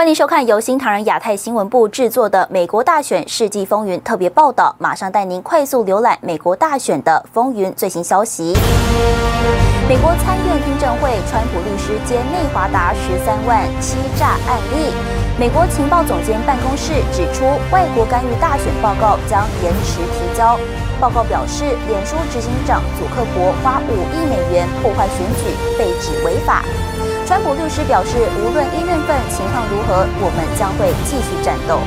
欢迎收看由新唐人亚太新闻部制作的《美国大选世纪风云》特别报道，马上带您快速浏览美国大选的风云最新消息。美国参院听证会，川普律师揭内华达十三万欺诈案例。美国情报总监办公室指出，外国干预大选报告将延迟提交。报告表示，脸书执行长祖克伯花五亿美元破坏选举，被指违法。川普律师表示，无论一月份情况如何，我们将会继续战斗。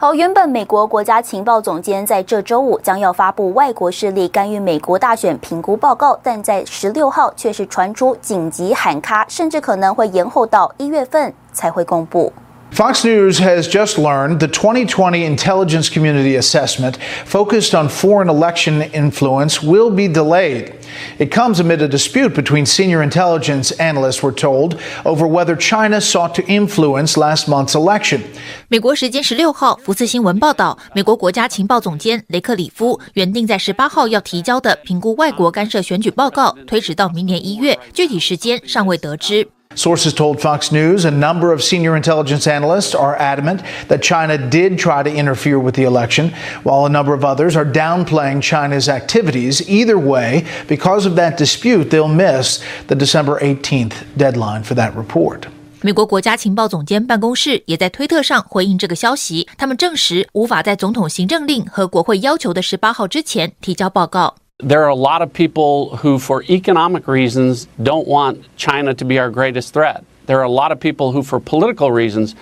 好，原本美国国家情报总监在这周五将要发布外国势力干预美国大选评估报告，但在十六号却是传出紧急喊卡，甚至可能会延后到一月份才会公布。Fox News has just learned the 2020 intelligence community assessment focused on foreign election influence will be delayed. It comes amid a dispute between senior intelligence analysts, we're told, over whether China sought to influence last month's election. 美国时间十六号，福斯新闻报道，美国国家情报总监雷克里夫原定在十八号要提交的评估外国干涉选举报告推迟到明年一月，具体时间尚未得知。Sources told Fox News a number of senior intelligence analysts are adamant that China did try to interfere with the election, while a number of others are downplaying China's activities. Either way, because of that dispute, they'll miss the December 18th deadline for that report. 美国国家情报总监办公室也在推特上回应这个消息，他们证实无法在总统行政令和国会要求的十八号之前提交报告。 There are a lot of people who, for economic reasons, don't want China to be our greatest threat. There are a lot of people who, for political reasons,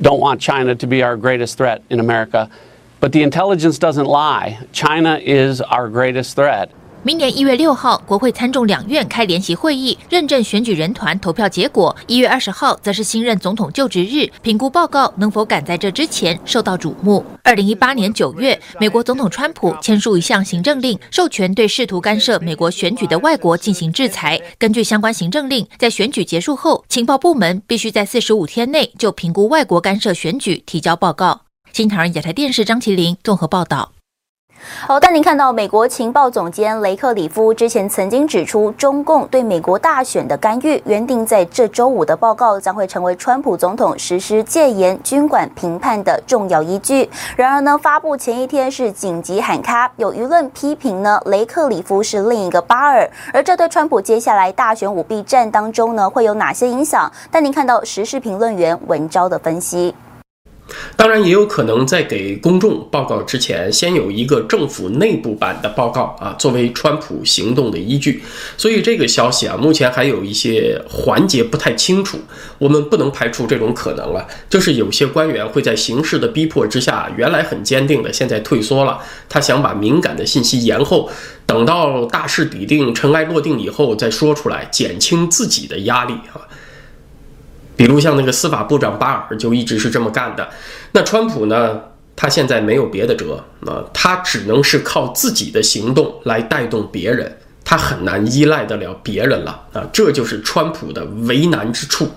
don't want China to be our greatest threat in America. But the intelligence doesn't lie. China is our greatest threat. 明年一月六号，国会参众两院开联席会议，认证选举人团投票结果。一月二十号，则是新任总统就职日，评估报告能否赶在这之前受到瞩目。二零一八年九月，美国总统川普签署一项行政令，授权对试图干涉美国选举的外国进行制裁。根据相关行政令，在选举结束后，情报部门必须在四十五天内就评估外国干涉选举提交报告。新唐人亚太电视张麒麟综合报道。好，但您看到美国情报总监雷克里夫之前曾经指出，中共对美国大选的干预，原定在这周五的报告将会成为川普总统实施戒严军管评判的重要依据。然而呢，发布前一天是紧急喊卡，有舆论批评呢，雷克里夫是另一个巴尔，而这对川普接下来大选舞弊战当中呢，会有哪些影响？但您看到时事评论员文昭的分析。当然，也有可能在给公众报告之前，先有一个政府内部版的报告啊，作为川普行动的依据。所以这个消息啊，目前还有一些环节不太清楚。我们不能排除这种可能了，就是有些官员会在形势的逼迫之下，原来很坚定的，现在退缩了。他想把敏感的信息延后，等到大势已定、尘埃落定以后再说出来，减轻自己的压力啊。比如像那个司法部长巴尔就一直是这么干的，那川普呢？他现在没有别的辙啊，他只能是靠自己的行动来带动别人，他很难依赖得了别人了啊，这就是川普的为难之处。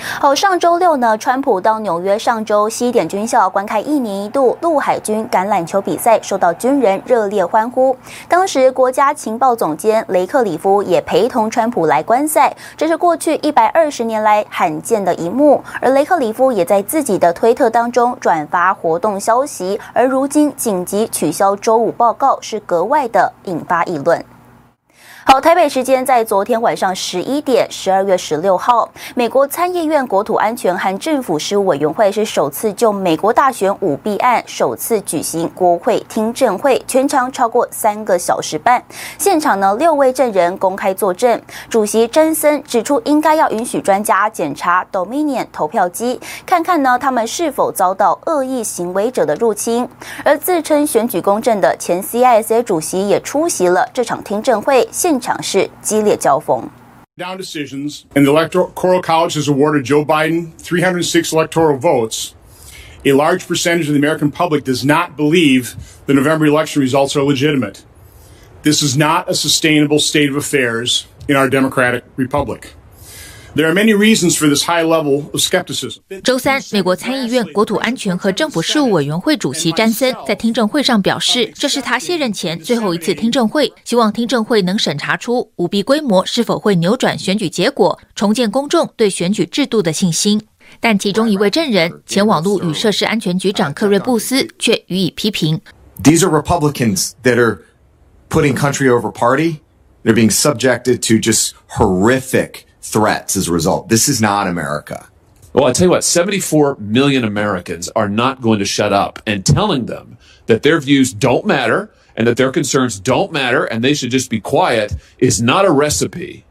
好，上周六呢，川普到纽约上周西点军校观看一年一度陆海军橄榄球比赛，受到军人热烈欢呼。当时，国家情报总监雷克里夫也陪同川普来观赛，这是过去一百二十年来罕见的一幕。而雷克里夫也在自己的推特当中转发活动消息，而如今紧急取消周五报告，是格外的引发议论。好，台北时间在昨天晚上十一点，十二月十六号，美国参议院国土安全和政府事务委员会是首次就美国大选舞弊案首次举行国会听证会，全长超过三个小时半。现场呢，六位证人公开作证。主席詹森指出，应该要允许专家检查 Dominion 投票机，看看呢他们是否遭到恶意行为者的入侵。而自称选举公正的前 CISA 主席也出席了这场听证会。现 场是激烈交锋。Down decisions, and the Electoral College has awarded Joe Biden 306 electoral votes. A large percentage of the American public does not believe the November election results are legitimate. This is not a sustainable state of affairs in our democratic republic. There are many reasons for this high level of skepticism. 周三，美国参议院国土安全和政府事务委员会主席詹森在听证会上表示，这是他卸任前最后一次听证会，希望听证会能审查出舞弊规模是否会扭转选举结果，重建公众对选举制度的信心。但其中一位证人，前网络与设施安全局长克瑞布斯却予以批评。These are Republicans that are putting country over party. They're being subjected to just horrific threats as a result. This is not America. Well, I tell you what, 74 million Americans are not going to shut up and telling them that their views don't matter and that their concerns don't matter and they should just be quiet is not a recipe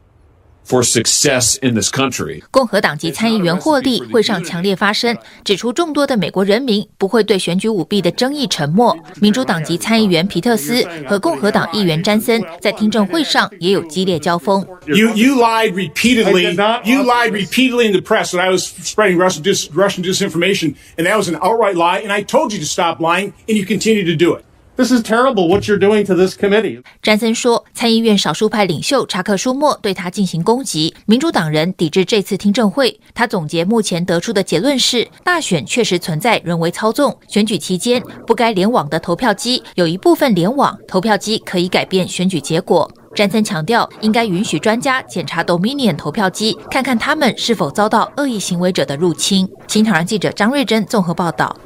For success in this country，共和党籍参议员霍利会上强烈发声，指出众多的美国人民不会对选举舞弊的争议沉默。民主党籍参议员皮特斯和共和党议员詹森在听证会上也有激烈交锋。You you lied repeatedly. You lied repeatedly in the press that I was spreading Russian dis Russian disinformation, and that was an outright lie. And I told you to stop lying, and you continue to do it. This is terrible what you're doing to this committee. 詹森说，参议院少数派领袖查克·舒默对他进行攻击，民主党人抵制这次听证会。他总结目前得出的结论是，大选确实存在人为操纵，选举期间不该联网的投票机有一部分联网，投票机可以改变选举结果。詹森强调，应该允许专家检查 Dominion 投票机，看看他们是否遭到恶意行为者的入侵。新唐人记者张瑞珍综合报道。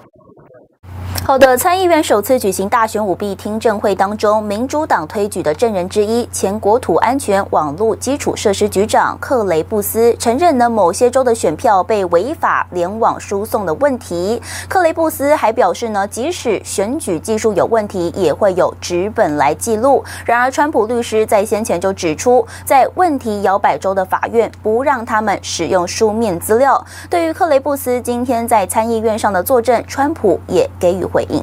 好的，参议院首次举行大选舞弊听证会当中，民主党推举的证人之一，前国土安全网络基础设施局长克雷布斯承认呢，某些州的选票被违法联网输送的问题。克雷布斯还表示呢，即使选举技术有问题，也会有纸本来记录。然而，川普律师在先前就指出，在问题摇摆州的法院不让他们使用书面资料。对于克雷布斯今天在参议院上的作证，川普也给予。回应。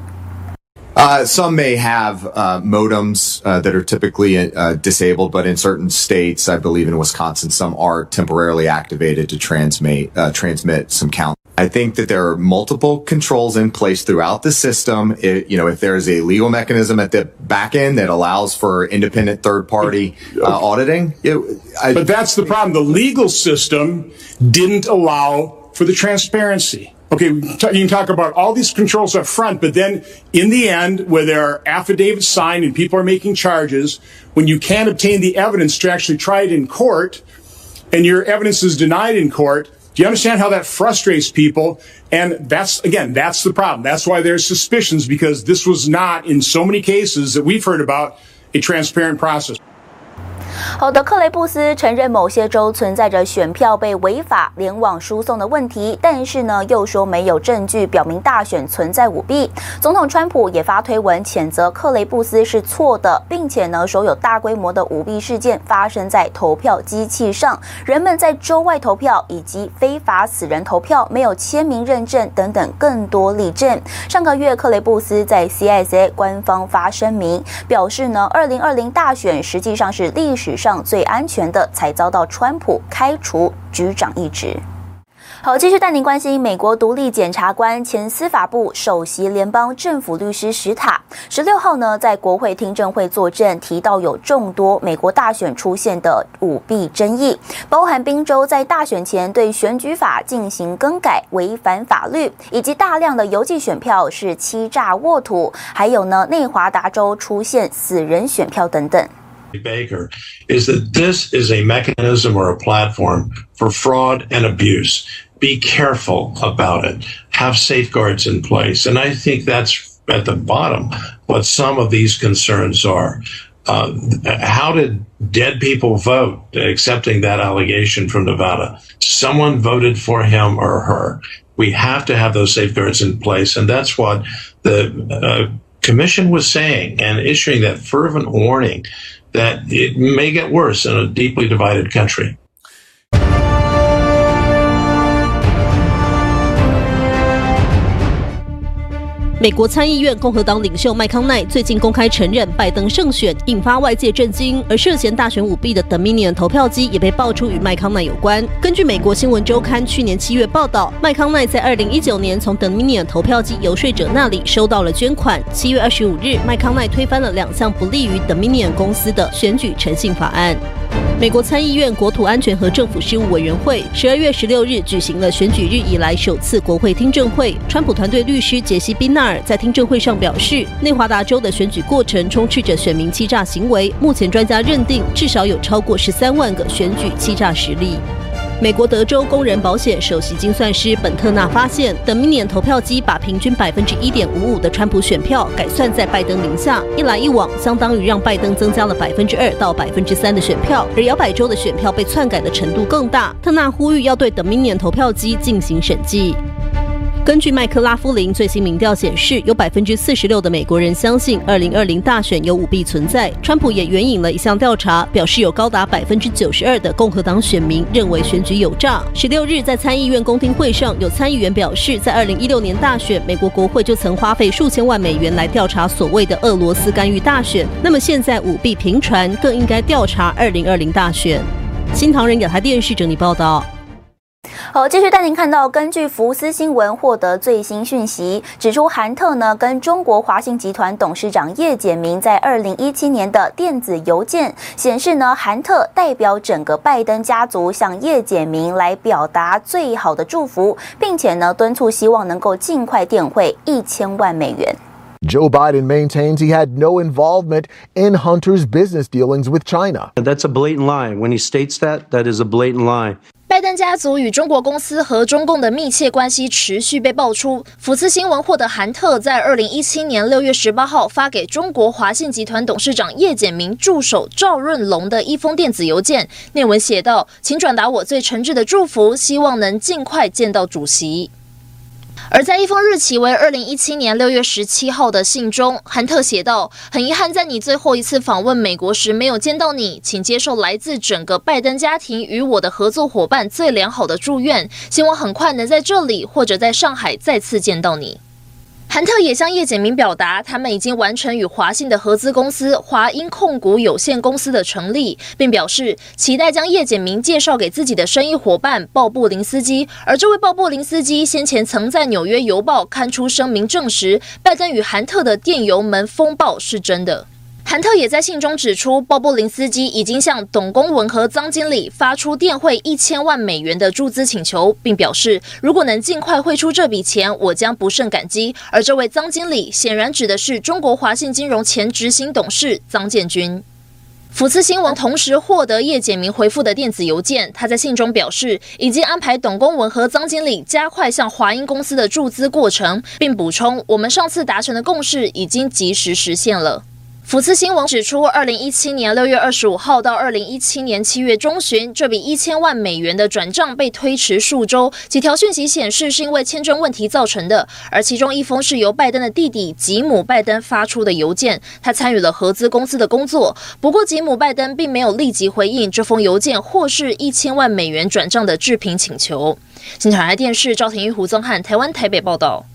Uh, some may have uh, modems uh, that are typically uh, disabled, but in certain states, I believe in Wisconsin, some are temporarily activated to transmit uh, transmit some count. I think that there are multiple controls in place throughout the system. It, you know, if there is a legal mechanism at the back end that allows for independent third party uh, auditing, it, I, but that's the problem. The legal system didn't allow for the transparency. Okay, you can talk about all these controls up front, but then in the end, where there are affidavits signed and people are making charges, when you can't obtain the evidence to actually try it in court, and your evidence is denied in court, do you understand how that frustrates people? And that's, again, that's the problem. That's why there's suspicions, because this was not, in so many cases that we've heard about, a transparent process. 好的，克雷布斯承认某些州存在着选票被违法联网输送的问题，但是呢，又说没有证据表明大选存在舞弊。总统川普也发推文谴责克雷布斯是错的，并且呢，说有大规模的舞弊事件发生在投票机器上，人们在州外投票以及非法死人投票没有签名认证等等更多例证。上个月，克雷布斯在 CSA 官方发声明表示呢，二零二零大选实际上是历史。史上最安全的，才遭到川普开除局长一职。好，继续带您关心美国独立检察官、前司法部首席联邦政府律师史塔，十六号呢在国会听证会作证，提到有众多美国大选出现的舞弊争议，包含宾州在大选前对选举法进行更改违反法律，以及大量的邮寄选票是欺诈沃土，还有呢内华达州出现死人选票等等。Baker is that this is a mechanism or a platform for fraud and abuse. Be careful about it. Have safeguards in place. And I think that's at the bottom what some of these concerns are. Uh, how did dead people vote, accepting that allegation from Nevada? Someone voted for him or her. We have to have those safeguards in place. And that's what the uh, commission was saying and issuing that fervent warning that it may get worse in a deeply divided country. 美国参议院共和党领袖麦康奈最近公开承认拜登胜选，引发外界震惊。而涉嫌大选舞弊的 Dominion 投票机也被爆出与麦康奈有关。根据美国新闻周刊去年七月报道，麦康奈在二零一九年从 Dominion 投票机游说者那里收到了捐款。七月二十五日，麦康奈推翻了两项不利于 Dominion 公司的选举诚信法案。美国参议院国土安全和政府事务委员会十二月十六日举行了选举日以来首次国会听证会。川普团队律师杰西·宾纳尔在听证会上表示，内华达州的选举过程充斥着选民欺诈行为。目前专家认定至少有超过十三万个选举欺诈实例。美国德州工人保险首席精算师本特纳发现等明年投票机把平均百分之一点五五的川普选票改算在拜登名下，一来一往，相当于让拜登增加了百分之二到百分之三的选票，而摇摆州的选票被篡改的程度更大。特纳呼吁要对等明年投票机进行审计。根据麦克拉夫林最新民调显示，有百分之四十六的美国人相信二零二零大选有舞弊存在。川普也援引了一项调查，表示有高达百分之九十二的共和党选民认为选举有诈。十六日在参议院公听会上，有参议员表示，在二零一六年大选，美国国会就曾花费数千万美元来调查所谓的俄罗斯干预大选。那么现在舞弊频传，更应该调查二零二零大选。新唐人亚太电视整理报道。好，继续带您看到，根据福斯新闻获得最新讯息，指出韩特呢跟中国华信集团董事长叶简明在二零一七年的电子邮件显示呢，韩特代表整个拜登家族向叶简明来表达最好的祝福，并且呢敦促希望能够尽快电汇一千万美元。Joe Biden maintains he had no involvement in Hunter's business dealings with China. That's a blatant lie. When he states that, that is a blatant lie. 拜登家族与中国公司和中共的密切关系持续被爆出。福斯新闻获得韩特在二零一七年六月十八号发给中国华信集团董事长叶简明助手赵润龙的一封电子邮件，内文写道：“请转达我最诚挚的祝福，希望能尽快见到主席。”而在一封日期为二零一七年六月十七号的信中，韩特写道：“很遗憾，在你最后一次访问美国时没有见到你，请接受来自整个拜登家庭与我的合作伙伴最良好的祝愿，希望很快能在这里或者在上海再次见到你。”韩特也向叶简明表达，他们已经完成与华信的合资公司华英控股有限公司的成立，并表示期待将叶简明介绍给自己的生意伙伴鲍布林斯基。而这位鲍布林斯基先前曾在《纽约邮报》刊出声明，证实拜登与韩特的电邮门风暴是真的。韩特也在信中指出，鲍布林斯基已经向董公文和臧经理发出电汇一千万美元的注资请求，并表示如果能尽快汇出这笔钱，我将不胜感激。而这位臧经理显然指的是中国华信金融前执行董事臧建军。福斯新闻同时获得叶简明回复的电子邮件，他在信中表示已经安排董公文和臧经理加快向华英公司的注资过程，并补充我们上次达成的共识已经及时实现了。福斯新闻指出，二零一七年六月二十五号到二零一七年七月中旬，这笔一千万美元的转账被推迟数周。几条讯息显示是因为签证问题造成的，而其中一封是由拜登的弟弟吉姆·拜登发出的邮件，他参与了合资公司的工作。不过，吉姆·拜登并没有立即回应这封邮件或是一千万美元转账的置评请求。新台电视赵廷玉、胡宗汉，台湾台北报道。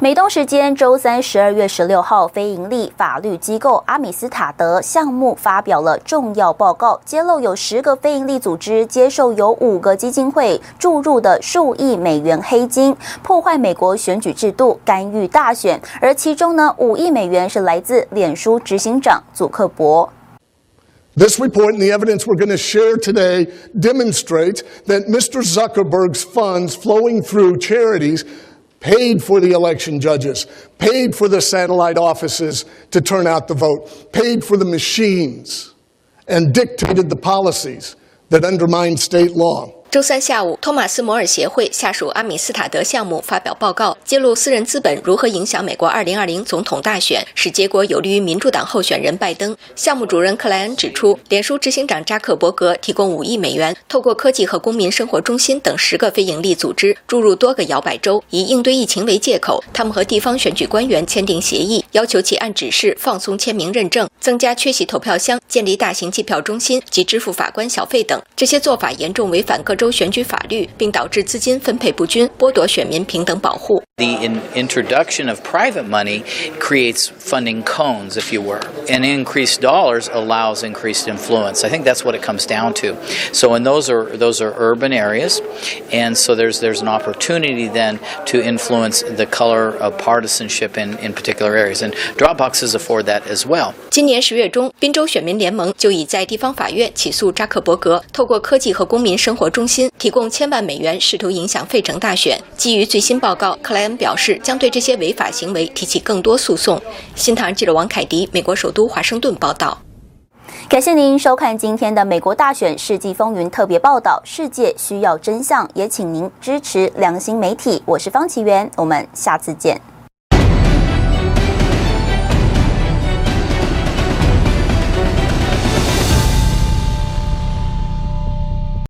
美东时间周三十二月十六号，非营利法律机构阿米斯塔德项目发表了重要报告，揭露有十个非营利组织接受由五个基金会注入的数亿美元黑金，破坏美国选举制度，干预大选。而其中呢，五亿美元是来自脸书执行长祖克伯。This report and the evidence we're going to share today demonstrate that Mr. Zuckerberg's funds flowing through charities paid for the election judges, paid for the satellite offices to turn out the vote, paid for the machines, and dictated the policies that undermined state law. 周三下午，托马斯摩尔协会下属阿米斯塔德项目发表报告，揭露私人资本如何影响美国2020总统大选，使结果有利于民主党候选人拜登。项目主任克莱恩指出，脸书执行长扎克伯格提供五亿美元，透过科技和公民生活中心等十个非营利组织注入多个摇摆州，以应对疫情为借口，他们和地方选举官员签订协议，要求其按指示放松签名认证、增加缺席投票箱、建立大型计票中心及支付法官小费等。这些做法严重违反个州选举法律，并导致资金分配不均，剥夺选民平等保护。The in introduction of private money creates funding cones, if you were, and increased dollars allows increased influence. I think that's what it comes down to. So, and those are those are urban areas, and so there's there's an opportunity then to influence the color of partisanship in in particular areas, and drop boxes afford that as well. 今年十月中，宾州选民联盟就已在地方法院起诉扎克伯格，透过科技和公民生活中心提供千万美元，试图影响费城大选。基于最新报告，克莱 表示将对这些违法行为提起更多诉讼。新唐记者王凯迪，美国首都华盛顿报道。感谢您收看今天的美国大选世纪风云特别报道。世界需要真相，也请您支持良心媒体。我是方奇源，我们下次见。